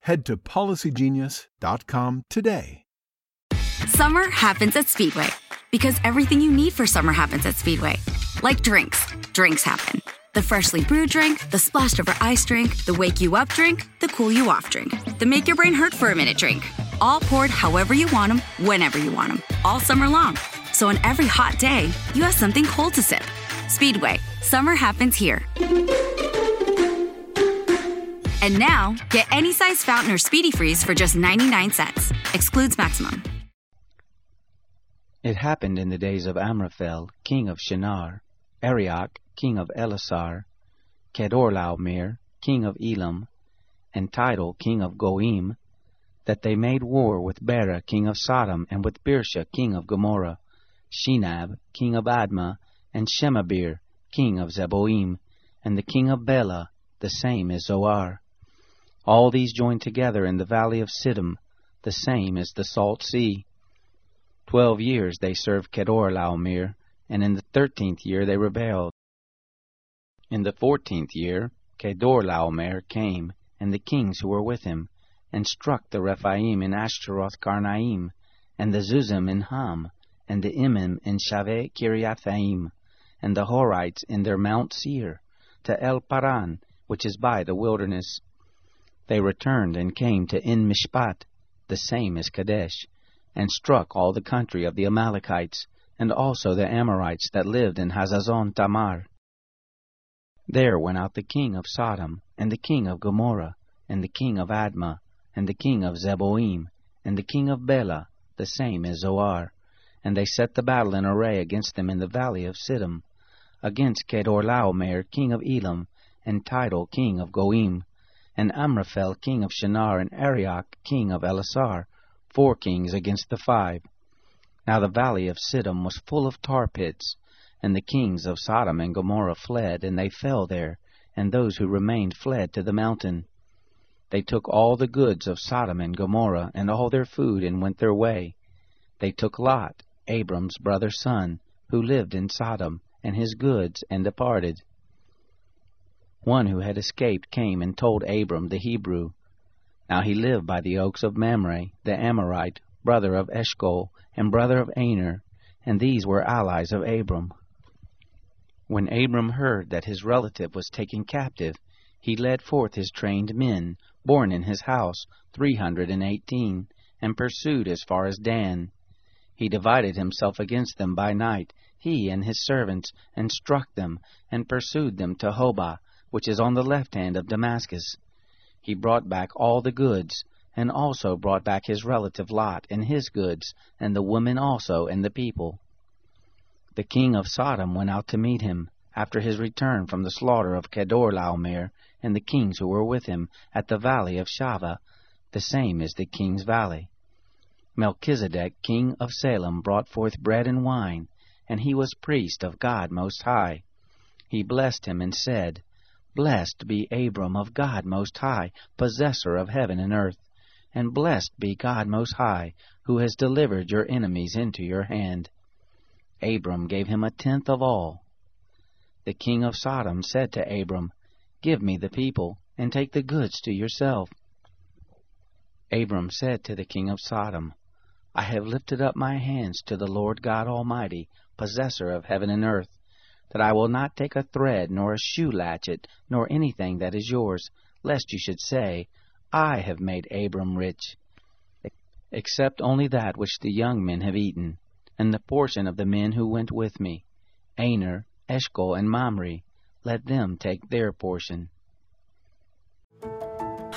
head to policygenius.com today. Summer happens at Speedway because everything you need for summer happens at Speedway. Like drinks, drinks happen. The freshly brewed drink, the splashed over ice drink, the wake you up drink, the cool you off drink, the make your brain hurt for a minute drink. All poured however you want them, whenever you want them, all summer long. So on every hot day, you have something cold to sip. Speedway, summer happens here. And now, get any size fountain or speedy freeze for just 99 cents. Excludes maximum. It happened in the days of Amraphel, king of Shinar, Arioch, king of Elasar, Kedorlaomer, king of Elam, and Tidal, king of Goim, that they made war with Bera, king of Sodom, and with Birsha, king of Gomorrah, Shinab, king of Admah, and Shemeber, king of Zeboim, and the king of Bela, the same is Zoar. All these joined together in the valley of Siddim, the same is the salt sea. Twelve years they served Kedorlaomer, and in the thirteenth year they rebelled. In the fourteenth year Kedorlaomer came, and the kings who were with him, and struck the Rephaim in Ashtaroth Karnaim, and the Zuzim in Ham, and the Emim in Shaveh Kiriathaim, and the Horites in their Mount Seir, to El Paran, which is by the wilderness. They returned and came to En Mishpat, the same as Kadesh, and struck all the country of the Amalekites, and also the Amorites that lived in Hazazon Tamar. There went out the king of Sodom, and the king of Gomorrah, and the king of Admah, and the king of Zeboim, and the king of Bela, the same as Zoar, and they set the battle in array against them in the valley of Siddim, against Kedorlaomer, king of Elam, and Tidal, king of Goim, and Amraphel, king of Shinar, and Arioch, king of Elasar, four kings against the five. Now the valley of Siddim was full of tar pits, and the kings of Sodom and Gomorrah fled, and they fell there, and those who remained fled to the mountain. They took all the goods of Sodom and Gomorrah, and all their food, and went their way. They took Lot, Abram's brother's son, who lived in Sodom, and his goods, and departed. One who had escaped came and told Abram the Hebrew. Now he lived by the oaks of Mamre, the Amorite, brother of Eshcol, and brother of Aner, and these were allies of Abram. When Abram heard that his relative was taken captive, he led forth his trained men, born in his house, three hundred and eighteen, and pursued as far as Dan. He divided himself against them by night, he and his servants, and struck them, and pursued them to Hobah, which is on the left hand of Damascus. He brought back all the goods, and also brought back his relative Lot and his goods, and the women also, and the people. The king of Sodom went out to meet him, after his return from the slaughter of Kedorlaomer, and the kings who were with him, at the valley of Shaveh, the same is the king's valley. Melchizedek, king of Salem, brought forth bread and wine, and he was priest of God Most High. He blessed him and said, Blessed be Abram of God Most High, possessor of heaven and earth, and blessed be God Most High, who has delivered your enemies into your hand. Abram gave him a tenth of all. The king of Sodom said to Abram, Give me the people, and take the goods to yourself. Abram said to the king of Sodom, I have lifted up my hands to the Lord God Almighty, possessor of heaven and earth, that I will not take a thread, nor a shoe latchet, nor anything that is yours, lest you should say, I have made Abram rich. except only that which the young men have eaten, and the portion of the men who went with me, Aner, Eshcol, and Mamre, let them take their portion.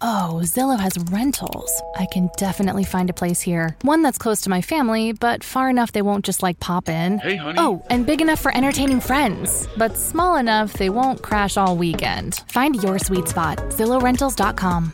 Oh, Zillow has rentals. I can definitely find a place here. One that's close to my family, but far enough they won't just like pop in. Hey, honey. Oh, and big enough for entertaining friends, but small enough they won't crash all weekend. Find your sweet spot. ZillowRentals.com.